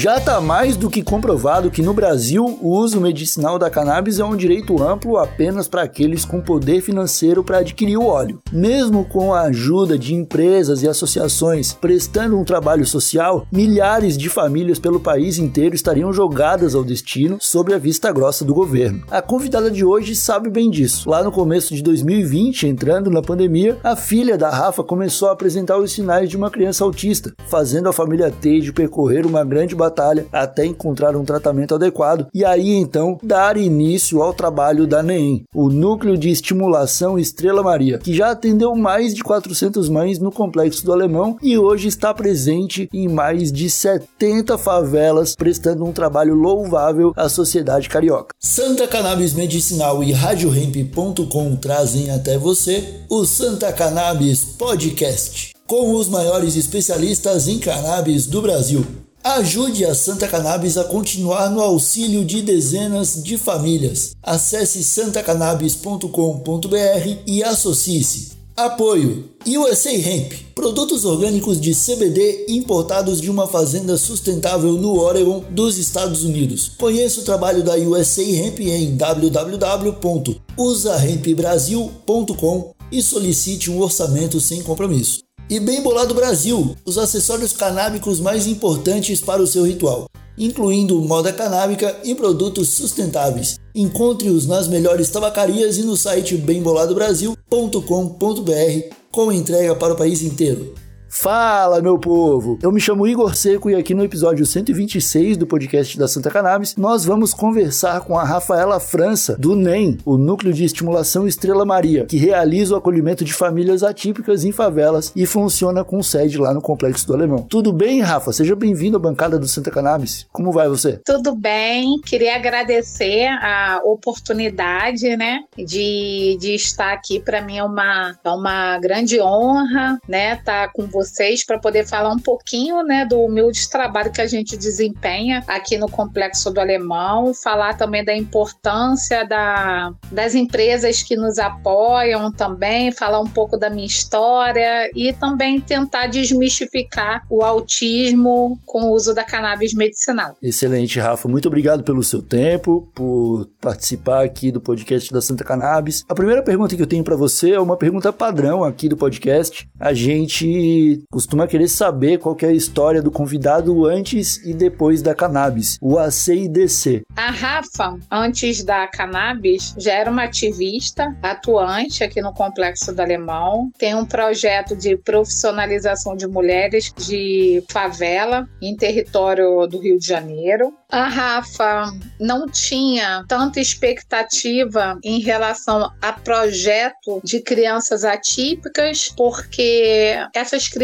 Já está mais do que comprovado que no Brasil o uso medicinal da cannabis é um direito amplo apenas para aqueles com poder financeiro para adquirir o óleo. Mesmo com a ajuda de empresas e associações prestando um trabalho social, milhares de famílias pelo país inteiro estariam jogadas ao destino sob a vista grossa do governo. A convidada de hoje sabe bem disso. Lá no começo de 2020, entrando na pandemia, a filha da Rafa começou a apresentar os sinais de uma criança autista, fazendo a família ter de percorrer uma grande batalha até encontrar um tratamento adequado e aí então dar início ao trabalho da NEM, o Núcleo de Estimulação Estrela Maria, que já atendeu mais de 400 mães no complexo do Alemão e hoje está presente em mais de 70 favelas, prestando um trabalho louvável à sociedade carioca. Santa Cannabis Medicinal e RadioRemp.com trazem até você o Santa Cannabis Podcast, com os maiores especialistas em cannabis do Brasil. Ajude a Santa Cannabis a continuar no auxílio de dezenas de famílias. Acesse santacannabis.com.br e associe-se. Apoio USA Hemp, produtos orgânicos de CBD importados de uma fazenda sustentável no Oregon, dos Estados Unidos. Conheça o trabalho da USA Hemp em www.usahempbrasil.com e solicite um orçamento sem compromisso. E Bem Bolado Brasil, os acessórios canábicos mais importantes para o seu ritual, incluindo moda canábica e produtos sustentáveis. Encontre-os nas melhores tabacarias e no site bemboladobrasil.com.br com entrega para o país inteiro. Fala, meu povo! Eu me chamo Igor Seco e aqui no episódio 126 do podcast da Santa Cannabis, nós vamos conversar com a Rafaela França, do NEM, o Núcleo de Estimulação Estrela Maria, que realiza o acolhimento de famílias atípicas em favelas e funciona com sede lá no Complexo do Alemão. Tudo bem, Rafa? Seja bem-vindo à bancada do Santa Cannabis. Como vai você? Tudo bem. Queria agradecer a oportunidade, né, de, de estar aqui. Para mim é uma, é uma grande honra, né, estar tá com você vocês para poder falar um pouquinho, né, do humilde trabalho que a gente desempenha aqui no Complexo do Alemão, falar também da importância da, das empresas que nos apoiam também, falar um pouco da minha história e também tentar desmistificar o autismo com o uso da cannabis medicinal. Excelente, Rafa. Muito obrigado pelo seu tempo, por participar aqui do podcast da Santa Cannabis. A primeira pergunta que eu tenho para você é uma pergunta padrão aqui do podcast. A gente costuma querer saber qual é a história do convidado antes e depois da cannabis, o ACIDC. A Rafa, antes da cannabis, já era uma ativista atuante aqui no Complexo do Alemão. Tem um projeto de profissionalização de mulheres de favela em território do Rio de Janeiro. A Rafa não tinha tanta expectativa em relação a projeto de crianças atípicas, porque essas crianças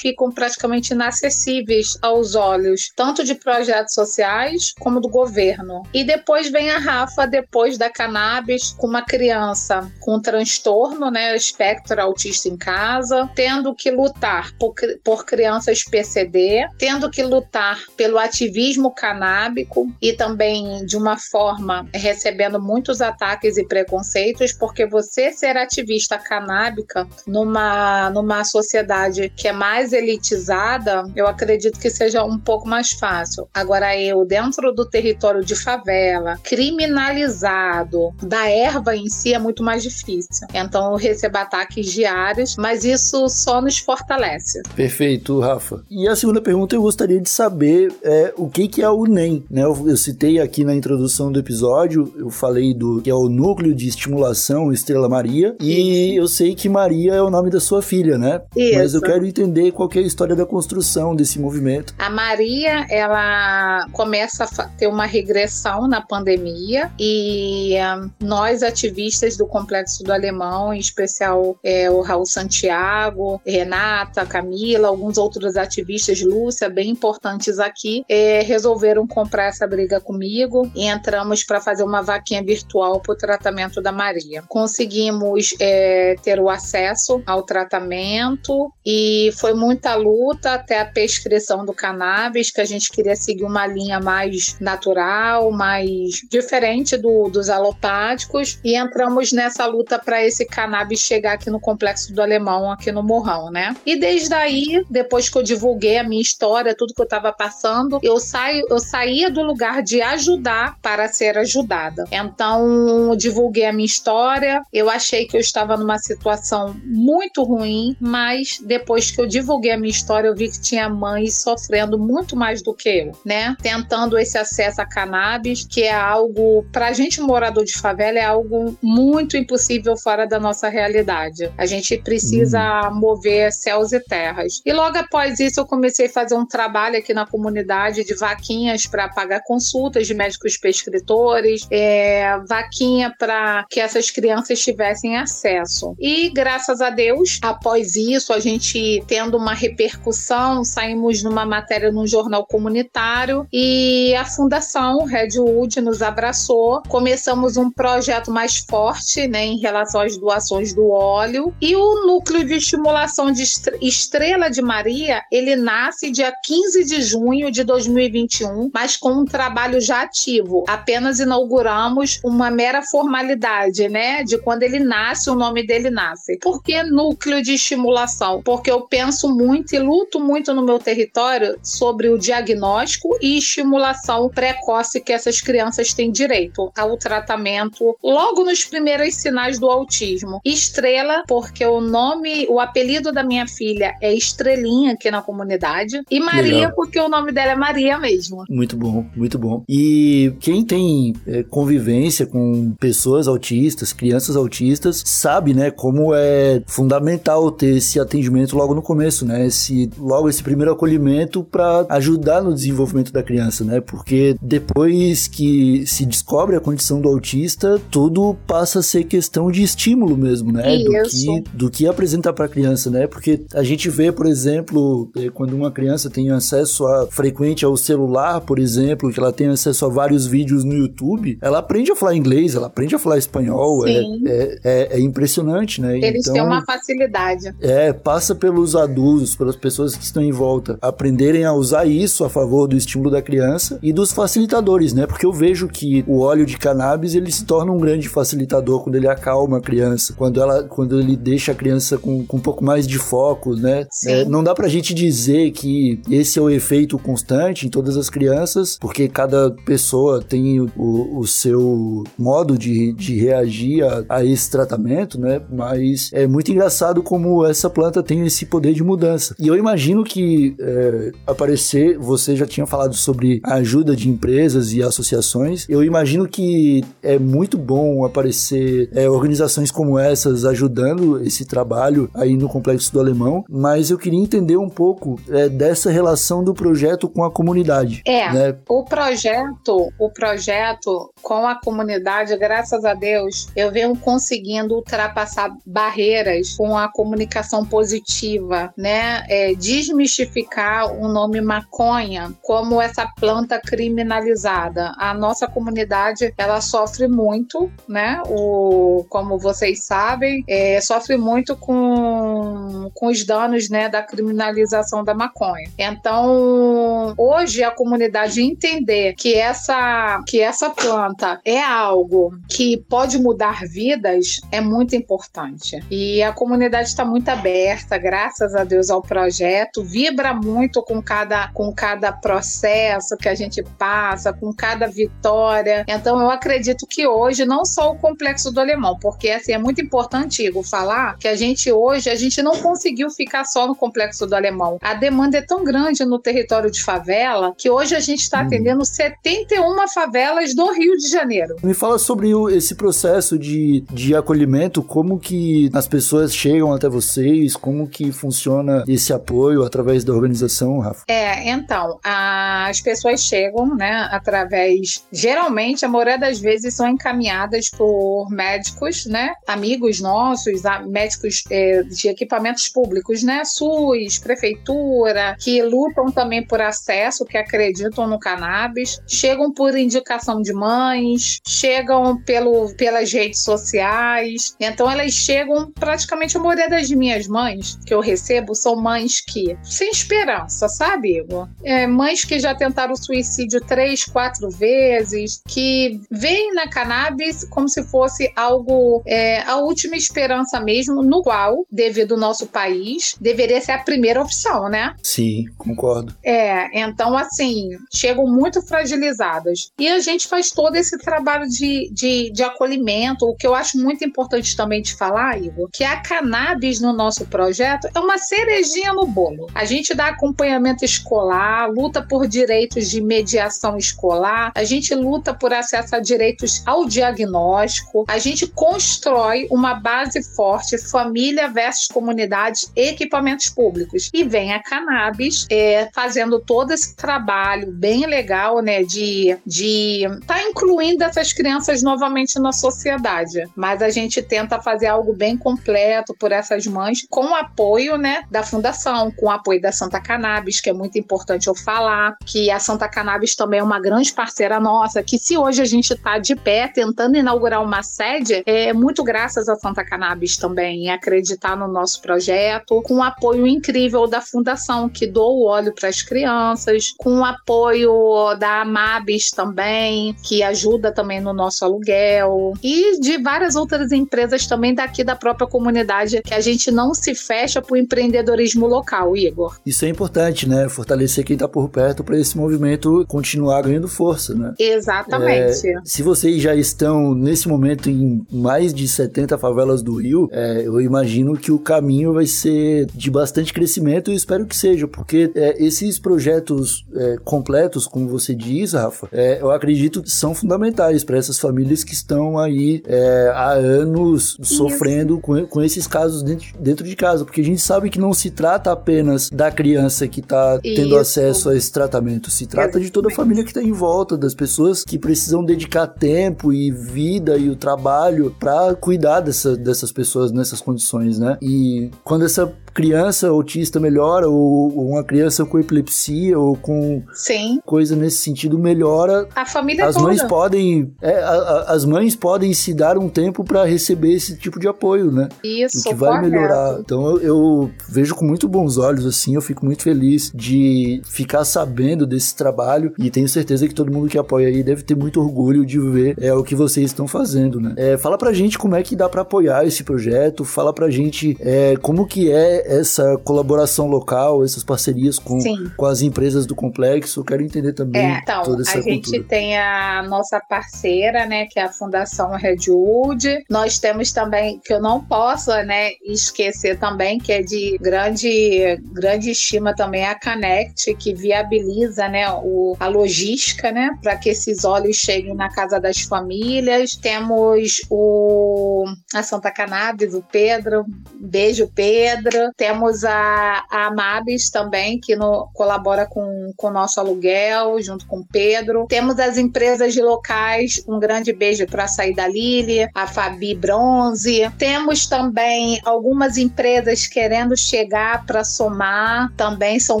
ficam praticamente inacessíveis aos olhos, tanto de projetos sociais como do governo. E depois vem a Rafa, depois da cannabis, com uma criança com transtorno, né, espectro autista em casa, tendo que lutar por, por crianças PCD, tendo que lutar pelo ativismo canábico e também de uma forma recebendo muitos ataques e preconceitos, porque você ser ativista canábica numa, numa sociedade que é mais elitizada, eu acredito que seja um pouco mais fácil. Agora, eu, dentro do território de favela, criminalizado, da erva em si é muito mais difícil. Então, eu recebo ataques diários, mas isso só nos fortalece. Perfeito, Rafa. E a segunda pergunta eu gostaria de saber é o que, que é o NEM, né? Eu, eu citei aqui na introdução do episódio, eu falei do que é o Núcleo de Estimulação Estrela Maria, e eu sei que Maria é o nome da sua filha, né? Isso. Mas eu quero entender qual é a história da construção desse movimento. A Maria, ela começa a ter uma regressão na pandemia e um, nós, ativistas do Complexo do Alemão, em especial é, o Raul Santiago, Renata, Camila, alguns outros ativistas, Lúcia, bem importantes aqui, é, resolveram comprar essa briga comigo comigo e entramos para fazer uma vaquinha virtual para o tratamento da Maria. Conseguimos é, ter o acesso ao tratamento e foi muita luta até a prescrição do cannabis, que a gente queria seguir uma linha mais natural, mais diferente do, dos alopáticos e entramos nessa luta para esse cannabis chegar aqui no Complexo do Alemão, aqui no Morrão, né? E desde aí, depois que eu divulguei a minha história, tudo que eu estava passando, eu saio, eu saía do lugar de ajudar para ser ajudada. Então, divulguei a minha história. Eu achei que eu estava numa situação muito ruim, mas depois que eu divulguei a minha história, eu vi que tinha mães sofrendo muito mais do que eu, né? Tentando esse acesso a cannabis, que é algo para a gente morador de favela é algo muito impossível fora da nossa realidade. A gente precisa uhum. mover céus e terras. E logo após isso, eu comecei a fazer um trabalho aqui na comunidade de vaquinhas para pagar consultas de médicos prescritores, é, vaquinha para que essas crianças tivessem acesso. E graças a Deus, após isso, a gente tendo uma repercussão, saímos numa matéria num jornal comunitário e a Fundação Redwood nos abraçou. Começamos um projeto mais forte né, em relação às doações do óleo e o núcleo de estimulação de Estrela de Maria, ele nasce dia 15 de junho de 2021, mas com um trabalho já ativo. Apenas inauguramos uma mera formalidade, né, de quando ele nasce, o nome dele nasce. Por que núcleo de estimulação? Porque eu penso muito e luto muito no meu território sobre o diagnóstico e estimulação precoce que essas crianças têm direito ao tratamento logo nos primeiros sinais do autismo. Estrela, porque o nome, o apelido da minha filha é Estrelinha aqui na comunidade. E Maria, Legal. porque o nome dela é Maria mesmo. Muito bom, muito bom. E quem tem é, convivência com pessoas autistas, crianças autistas, sabe, né, como é fundamental ter esse atendimento logo no começo, né? Esse, logo esse primeiro acolhimento para ajudar no desenvolvimento da criança, né? Porque depois que se descobre a condição do autista, tudo passa a ser questão de estímulo mesmo, né? Do que, do que apresentar para a criança, né? Porque a gente vê, por exemplo, eh, quando uma criança tem acesso a, frequente ao celular, por exemplo, que ela tem acesso a vários vídeos no YouTube, ela aprende a falar inglês, ela aprende a falar espanhol. É, é, é, é, impressionante, né? Eles então, têm uma facilidade. É, passa pelos adultos, pelas pessoas que estão em volta, aprenderem a usar isso a favor do estímulo da criança e dos facilitadores, né? Porque eu vejo que o óleo de cannabis ele se torna um grande facilitador quando ele acalma a criança, quando ela, quando ele deixa a criança com, com um pouco mais de foco, né? É, não dá pra gente dizer que esse é o efeito constante em todas as crianças, porque cada pessoa tem o, o seu modo de, de reagir a, a, esse tratamento, né? Mas é muito engraçado como essa planta tem esse poder de mudança. E eu imagino que é, aparecer, você já tinha falado sobre a ajuda de empresas e associações, eu imagino que é muito bom aparecer é, organizações como essas ajudando esse trabalho aí no Complexo do Alemão, mas eu queria entender um pouco é, dessa relação do projeto com a comunidade. É, né? o projeto, o projeto com a comunidade, graças a Deus, eu venho conseguindo ultrapassar barreiras com a comunicação positiva, né? É, desmistificar o nome maconha como essa planta criminalizada. A nossa comunidade, ela sofre muito, né? O, como vocês sabem, é, sofre muito com, com os danos, né, da criminalização da maconha. Então, hoje a comunidade entender que essa que essa planta é algo que pode mudar vidas é muito importante. E a comunidade está muito aberta, graças a Deus ao projeto, vibra muito com cada com cada processo que a gente passa, com cada vitória. Então eu acredito que hoje não só o complexo do alemão, porque assim é muito importante Igor, falar que a gente hoje a gente não conseguiu ficar só no complexo do alemão. A demanda é tão grande no território de favela que hoje a gente está hum. atendendo 71 favelas do Rio de Janeiro. Me fala sobre o, esse processo de, de acolhimento, como que as pessoas chegam até vocês, como que funciona esse apoio através da organização, Rafa? É, então, as pessoas chegam, né, através, geralmente, a maioria das vezes são encaminhadas por médicos, né, amigos nossos, médicos é, de equipamentos públicos, né, SUS, prefeitura, que lutam também por acesso, que acreditam no cannabis, chegam por indicação de mães, chegam pelo, pelas redes sociais. Então elas chegam, praticamente a maioria das minhas mães que eu recebo são mães que, sem esperança, sabe, Igor? É, mães que já tentaram suicídio três, quatro vezes, que veem na cannabis como se fosse algo, é, a última esperança mesmo, no qual, devido ao nosso país, deveria ser a primeira opção, né? Sim, concordo. É, então assim, chegam muito fragilizadas. E a gente faz todo esse trabalho de, de, de acolhimento. O que eu acho muito importante também de falar, Igor, que a cannabis no nosso projeto é uma cerejinha no bolo. A gente dá acompanhamento escolar, luta por direitos de mediação escolar, a gente luta por acesso a direitos ao diagnóstico, a gente constrói uma base forte, família versus comunidade, equipamentos públicos. E vem a cannabis é, fazendo todo esse trabalho bem legal, né, de de tá incluindo essas crianças novamente na sociedade. Mas a gente tenta fazer algo bem completo por essas mães com o apoio, né, da fundação, com o apoio da Santa Cannabis, que é muito importante eu falar, que a Santa Cannabis também é uma grande parceira nossa, que se hoje a gente está de pé tentando inaugurar uma sede, é muito graças à Santa Cannabis também, em acreditar no nosso projeto, com o apoio incrível da fundação que doa o óleo para as crianças, com o apoio da Amabis também, que ajuda também no nosso aluguel, e de várias outras empresas também daqui da própria comunidade, que a gente não se fecha para o empreendedorismo local, Igor. Isso é importante, né? Fortalecer quem está por perto para esse movimento continuar ganhando força, né? Exatamente. É, se vocês já estão nesse momento em mais de 70 favelas do Rio, é, eu imagino que o caminho vai ser de bastante crescimento e espero que seja, porque é, esses projetos é, completos, como você diz, Rafa, é, eu acredito que são fundamentais para essas famílias que estão aí é, há anos Isso. sofrendo com, com esses casos dentro, dentro de casa, porque a gente sabe que não se trata apenas da criança que está tendo acesso a esse tratamento, se trata Exatamente. de toda a família que está em volta, das pessoas que precisam dedicar tempo e vida e o trabalho para cuidar dessa, dessas pessoas nessas condições, né? E quando essa criança autista melhora, ou, ou uma criança com epilepsia, ou com Sim. coisa nesse sentido melhora. A família As toda. mães podem. É, a, a, as mães podem se dar um tempo para receber esse tipo de apoio, né? Isso, o que vai correto. melhorar. Então eu, eu, vejo com muito bons olhos, assim, eu fico muito feliz de ficar sabendo desse trabalho e tenho certeza que todo mundo que apoia aí deve ter muito orgulho de ver é, o que vocês estão fazendo, né? É, fala pra gente como é que dá para apoiar esse projeto, fala pra gente é, como que é essa colaboração local, essas parcerias com, com as empresas do complexo. Eu quero entender também é, então, toda essa a cultura. gente tem a nossa parceira, né, que é a Fundação Redwood. Nós temos também, que eu não posso, né, esquecer também, que é de grande, grande estima também a Connect, que viabiliza, né, o, a logística, né, para que esses óleos cheguem na casa das famílias. Temos o a Santa Cannabis, o Pedro, beijo Pedro. Temos a, a Amabis também, que no, colabora com o nosso aluguel, junto com o Pedro. Temos as empresas de locais, um grande beijo para a Saída Lili, a Fabi Bronze. Temos também algumas empresas querendo chegar para somar, também são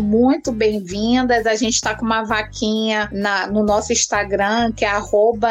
muito bem-vindas. A gente está com uma vaquinha na, no nosso Instagram, que é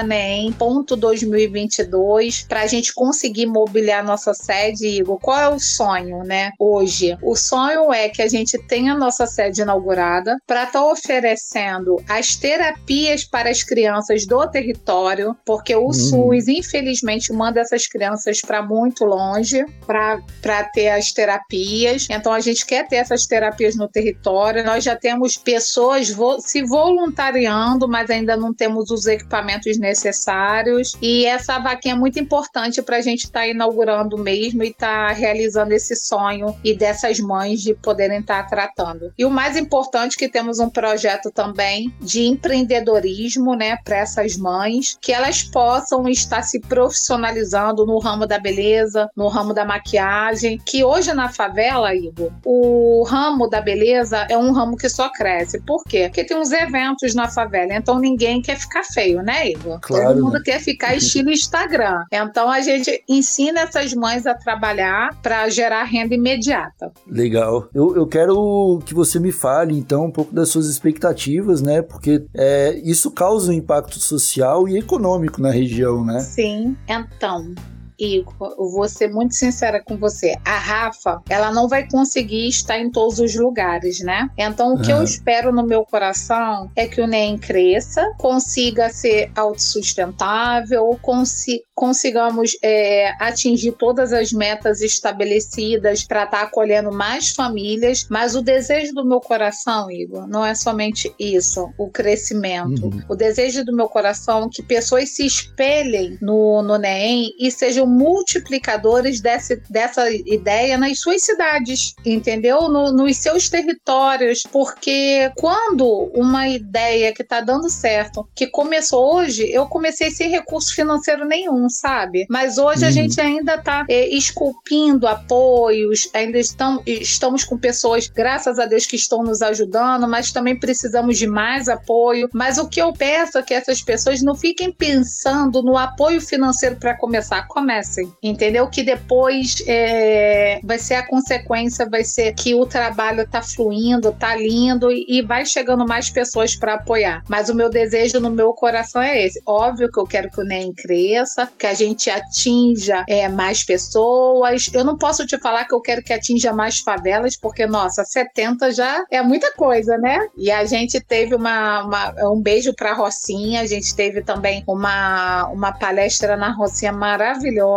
nem.2022, para a gente conseguir mobiliar nossa sede. Igor, qual é o sonho, né? Hoje, o sonho é que a gente tenha a nossa sede inaugurada para estar tá oferecendo as terapias para as crianças do território, porque o hum. SUS, infelizmente, manda essas crianças para muito longe para ter as terapias. Então, a gente quer ter essas terapias no território. Nós já temos pessoas vo se voluntariando, mas ainda não temos os equipamentos necessários. E essa vaquinha é muito importante para a gente estar tá inaugurando mesmo e estar tá realizando esse sonho e dessas mães de poderem estar tratando. E o mais importante que temos um projeto também de empreendedorismo, né, para essas mães, que elas possam estar se profissionalizando no ramo da beleza, no ramo da maquiagem, que hoje na favela, Igor, o ramo da beleza é um ramo que só cresce. Por quê? Porque tem uns eventos na favela, então ninguém quer ficar feio, né, Igor? Claro, Todo mundo né? quer ficar estilo Instagram. Então a gente ensina essas mães a trabalhar para gerar renda imediata. Legal. Eu, eu quero que você me fale, então, um pouco das suas expectativas, né? Porque é, isso causa um impacto social e econômico na região, né? Sim. Então, Igor, eu vou ser muito sincera com você. A Rafa, ela não vai conseguir estar em todos os lugares, né? Então, o que eu espero no meu coração é que o NEM cresça, consiga ser autossustentável, consi consigamos é, atingir todas as metas estabelecidas para estar tá acolhendo mais famílias. Mas o desejo do meu coração, Igor, não é somente isso, o crescimento. Uhum. O desejo do meu coração é que pessoas se espelhem no, no NEM e sejam multiplicadores desse, dessa ideia nas suas cidades, entendeu? No, nos seus territórios, porque quando uma ideia que está dando certo, que começou hoje, eu comecei sem recurso financeiro nenhum, sabe? Mas hoje uhum. a gente ainda está é, esculpindo apoios, ainda estão, estamos com pessoas, graças a Deus, que estão nos ajudando, mas também precisamos de mais apoio. Mas o que eu peço é que essas pessoas não fiquem pensando no apoio financeiro para começar. Comece entendeu? Que depois é, vai ser a consequência, vai ser que o trabalho tá fluindo, tá lindo e, e vai chegando mais pessoas para apoiar. Mas o meu desejo no meu coração é esse. Óbvio que eu quero que o NEM cresça, que a gente atinja é, mais pessoas. Eu não posso te falar que eu quero que atinja mais favelas, porque, nossa, 70 já é muita coisa, né? E a gente teve uma, uma um beijo pra Rocinha, a gente teve também uma, uma palestra na Rocinha maravilhosa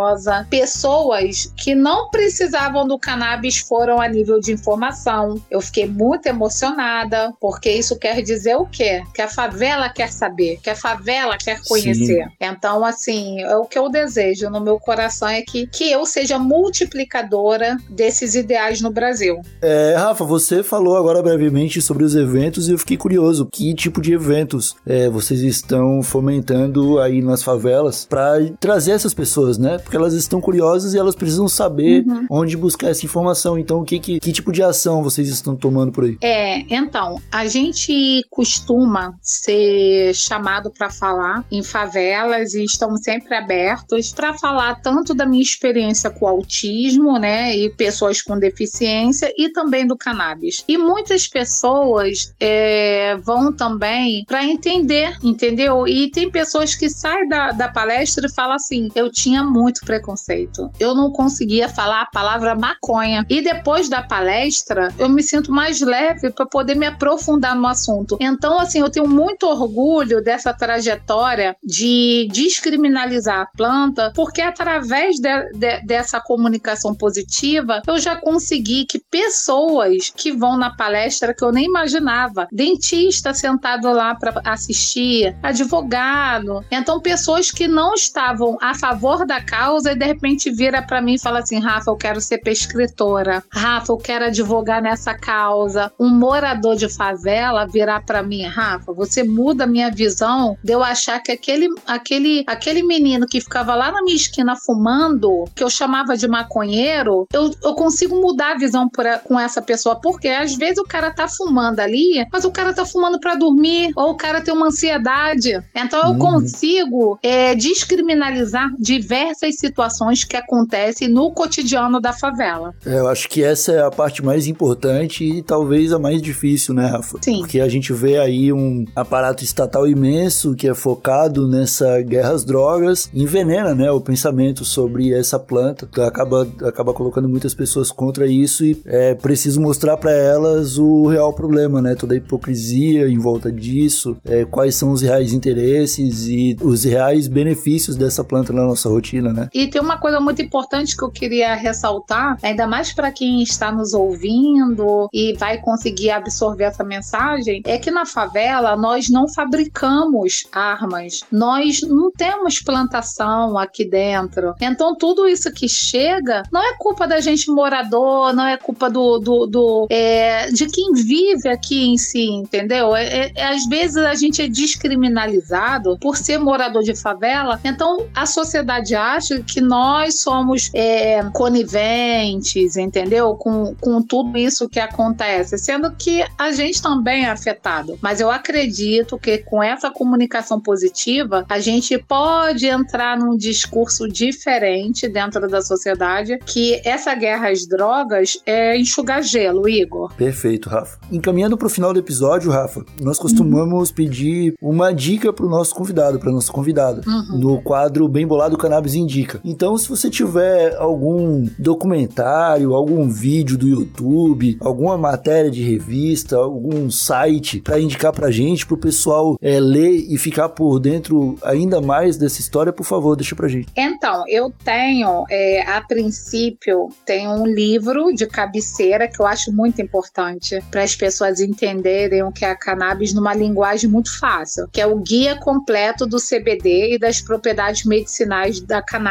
Pessoas que não precisavam do cannabis foram a nível de informação. Eu fiquei muito emocionada, porque isso quer dizer o quê? Que a favela quer saber, que a favela quer conhecer. Sim. Então, assim, é o que eu desejo no meu coração é que, que eu seja multiplicadora desses ideais no Brasil. É, Rafa, você falou agora brevemente sobre os eventos e eu fiquei curioso. Que tipo de eventos é, vocês estão fomentando aí nas favelas para trazer essas pessoas, né? Porque elas estão curiosas e elas precisam saber uhum. onde buscar essa informação. Então, que, que, que tipo de ação vocês estão tomando por aí? É, então, a gente costuma ser chamado para falar em favelas e estamos sempre abertos para falar tanto da minha experiência com autismo, né, e pessoas com deficiência e também do cannabis. E muitas pessoas é, vão também para entender, entendeu? E tem pessoas que saem da, da palestra e falam assim: eu tinha muito muito preconceito. Eu não conseguia falar a palavra maconha. E depois da palestra, eu me sinto mais leve para poder me aprofundar no assunto. Então, assim, eu tenho muito orgulho dessa trajetória de descriminalizar a planta, porque através de, de, dessa comunicação positiva, eu já consegui que pessoas que vão na palestra que eu nem imaginava, dentista sentado lá para assistir, advogado, então pessoas que não estavam a favor da causa e de repente vira para mim e fala assim: Rafa, eu quero ser prescritora. Rafa, eu quero advogar nessa causa. Um morador de favela virar para mim: Rafa, você muda a minha visão de eu achar que aquele, aquele, aquele menino que ficava lá na minha esquina fumando, que eu chamava de maconheiro, eu, eu consigo mudar a visão por, com essa pessoa. Porque às vezes o cara tá fumando ali, mas o cara tá fumando para dormir, ou o cara tem uma ansiedade. Então eu uhum. consigo é, descriminalizar diversas diversas situações que acontecem no cotidiano da favela. É, eu acho que essa é a parte mais importante e talvez a mais difícil, né, Rafa? Sim. Porque a gente vê aí um aparato estatal imenso que é focado nessa guerra às drogas, envenena, né, o pensamento sobre essa planta, acaba, acaba colocando muitas pessoas contra isso e é preciso mostrar para elas o real problema, né, toda a hipocrisia em volta disso, é, quais são os reais interesses e os reais benefícios dessa planta na nossa rotina, né? E tem uma coisa muito importante que eu queria ressaltar, ainda mais para quem está nos ouvindo e vai conseguir absorver essa mensagem, é que na favela nós não fabricamos armas, nós não temos plantação aqui dentro. Então tudo isso que chega não é culpa da gente morador, não é culpa do, do, do é, de quem vive aqui em si, entendeu? É, é, às vezes a gente é descriminalizado por ser morador de favela, então a sociedade acha acho que nós somos é, coniventes, entendeu? Com, com tudo isso que acontece, sendo que a gente também é afetado. Mas eu acredito que com essa comunicação positiva, a gente pode entrar num discurso diferente dentro da sociedade, que essa guerra às drogas é enxugar gelo, Igor. Perfeito, Rafa. Encaminhando para o final do episódio, Rafa, nós costumamos uhum. pedir uma dica para o nosso convidado, para nossa convidada, uhum. no quadro Bem Bolado Cannabis Indica. Então, se você tiver algum documentário, algum vídeo do YouTube, alguma matéria de revista, algum site para indicar para gente, para o pessoal é, ler e ficar por dentro ainda mais dessa história, por favor, deixa para gente. Então, eu tenho, é, a princípio, tenho um livro de cabeceira que eu acho muito importante para as pessoas entenderem o que é a cannabis numa linguagem muito fácil, que é o Guia Completo do CBD e das Propriedades Medicinais da Cannabis,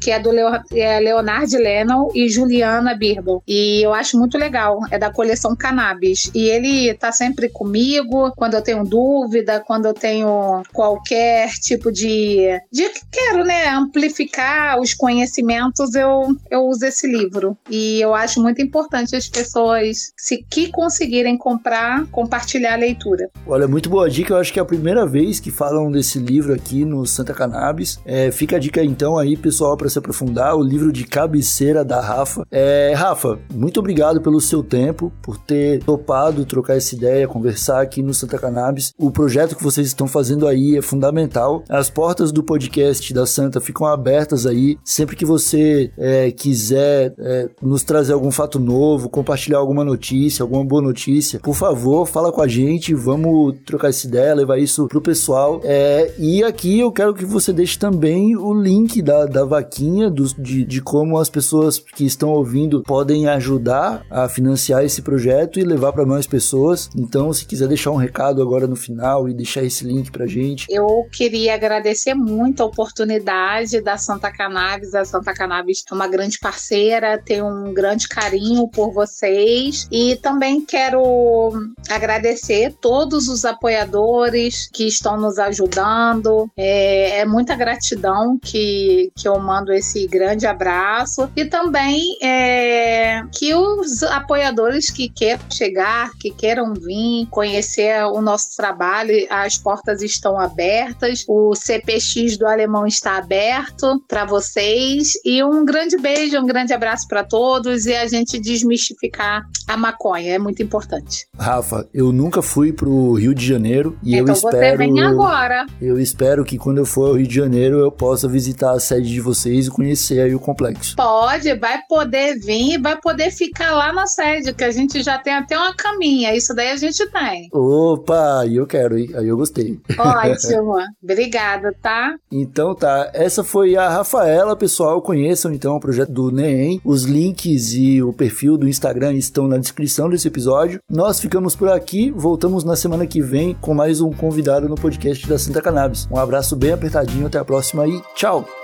que é do é Leonard Lennon e Juliana Birbel. E eu acho muito legal, é da coleção Cannabis. E ele tá sempre comigo quando eu tenho dúvida, quando eu tenho qualquer tipo de. de quero, né, amplificar os conhecimentos, eu, eu uso esse livro. E eu acho muito importante as pessoas, se que conseguirem comprar, compartilhar a leitura. Olha, muito boa dica. Eu acho que é a primeira vez que falam desse livro aqui no Santa Cannabis. É, fica a dica então aí, pessoal, para se aprofundar. O livro de cabeceira da Rafa. É, Rafa, muito obrigado pelo seu tempo, por ter topado trocar essa ideia, conversar aqui no Santa Cannabis. O projeto que vocês estão fazendo aí é fundamental. As portas do podcast da Santa ficam abertas aí. Sempre que você é, quiser é, nos trazer algum fato novo, compartilhar alguma notícia, alguma boa notícia, por favor, fala com a gente. Vamos trocar essa ideia, levar isso pro pessoal. É, e aqui eu quero que você deixe também o link da, da vaquinha, do, de, de como as pessoas que estão ouvindo podem ajudar a financiar esse projeto e levar para mais pessoas. Então, se quiser deixar um recado agora no final e deixar esse link pra gente. Eu queria agradecer muito a oportunidade da Santa Cannabis. A Santa Cannabis é uma grande parceira, tem um grande carinho por vocês e também quero agradecer todos os apoiadores que estão nos ajudando. É, é muita gratidão que, que eu mando esse grande abraço e também é, que os apoiadores que queiram chegar, que queiram vir conhecer o nosso trabalho, as portas estão abertas, o CPX do Alemão está aberto para vocês e um grande beijo, um grande abraço para todos e a gente desmistificar a maconha, é muito importante. Rafa, eu nunca fui pro Rio de Janeiro e então eu espero. Você vem agora. Eu espero que quando eu for ao Rio de Janeiro eu possa visitar a sede de vocês e conhecer aí o complexo. Pode, vai poder vir e vai poder ficar lá na sede, que a gente já tem até uma caminha. Isso daí a gente tem. Opa, aí eu quero, hein? Aí eu gostei. Ótimo. Obrigada, tá? Então tá. Essa foi a Rafaela, pessoal. Conheçam então o projeto do NEM. Os links e o perfil do Instagram estão na descrição desse episódio. Nós ficamos por aqui. Voltamos na semana que vem com mais um convidado no podcast da Santa Cannabis. Um abraço bem apertadinho. Até a próxima e tchau!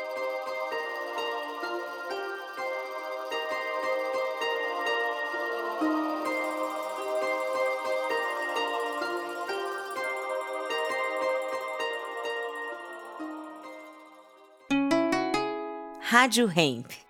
Rádio Hemp.